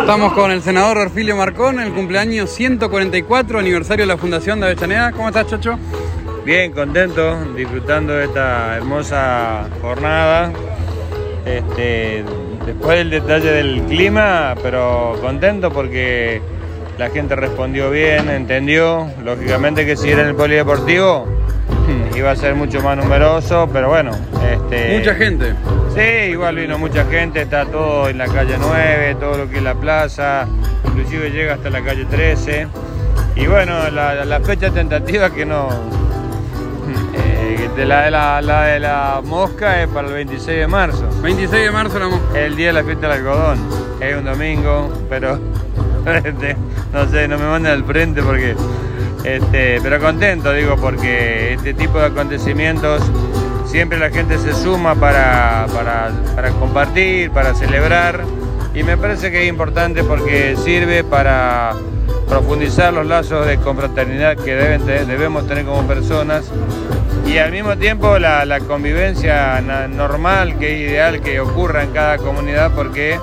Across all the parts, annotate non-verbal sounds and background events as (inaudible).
Estamos con el senador Orfilio Marcón en el cumpleaños 144 aniversario de la Fundación de Avellaneda. ¿Cómo estás, Chocho? Bien, contento, disfrutando de esta hermosa jornada. Este, después del detalle del clima, pero contento porque la gente respondió bien, entendió. Lógicamente que si era en el polideportivo (laughs) iba a ser mucho más numeroso, pero bueno. Este, mucha gente. Sí, igual vino mucha gente, está todo en la calle 9, todo lo que es la plaza, inclusive llega hasta la calle 13. Y bueno, la, fecha tentativa que no... Eh, de la, la, de la mosca es para el 26 de marzo. 26 de marzo la mosca. El día de la fiesta del algodón. Es un domingo, pero (laughs) este, no sé, no me manden al frente porque... Este, pero contento, digo, porque este tipo de acontecimientos siempre la gente se suma para, para, compartir, para celebrar. Y me parece que es importante porque sirve para profundizar los lazos de confraternidad que deben, debemos tener como personas. Y al mismo tiempo la, la, convivencia normal que es ideal que ocurra en cada comunidad porque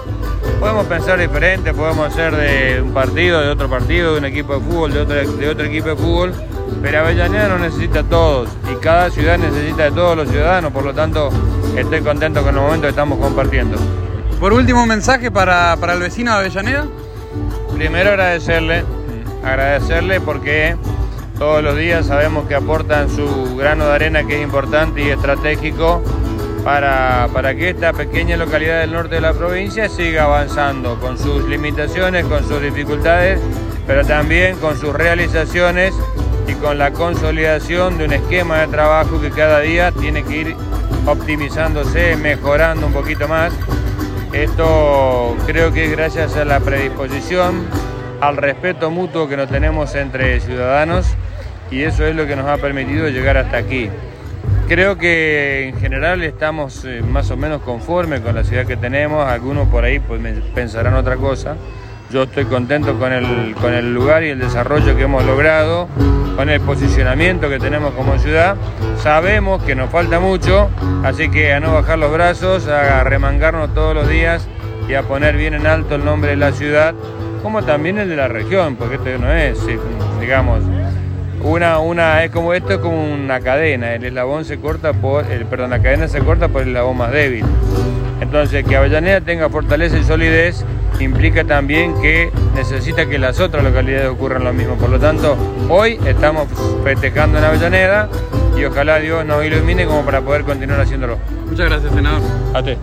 podemos pensar diferente, podemos ser de un partido, de otro partido, de un equipo de fútbol, de otro, de otro equipo de fútbol, pero Avellaneda no necesita a todos y cada ciudad necesita de todos los ciudadanos, por lo tanto estoy contento con el momento que estamos compartiendo. Por último, mensaje para, para el vecino de Avellaneda. Primero agradecerle, agradecerle porque todos los días sabemos que aportan su grano de arena que es importante y estratégico para, que esta pequeña localidad del norte de la provincia siga avanzando con sus limitaciones, con sus dificultades, pero también con sus realizaciones y con la consolidación de un esquema de trabajo que cada día tiene que ir optimizándose, mejorando un poquito más. Esto creo que es gracias a la predisposición, al respeto mutuo que nos tenemos entre ciudadanos y eso es lo que nos ha permitido llegar hasta aquí. Creo que en general estamos eh, más o menos conformes con la ciudad que tenemos, algunos por ahí pues, pensarán otra cosa. Yo estoy contento con el, con el lugar y el desarrollo que hemos logrado, con el posicionamiento que tenemos como ciudad. Sabemos que nos falta mucho, así que a no bajar los brazos, a remangarnos todos los días y a poner bien en alto el nombre de la ciudad, como también el de la región, porque esto no es, digamos, una, una, es como esto es como una cadena, el eslabón se corta por, el, perdón, la cadena se corta por el eslabón más débil. Entonces, que Avellaneda tenga fortaleza y solidez implica también que necesita que las otras localidades ocurran lo mismo. Por lo tanto, hoy estamos festejando en Avellaneda y ojalá Dios nos ilumine como para poder continuar haciéndolo. Muchas gracias, senador. A ti.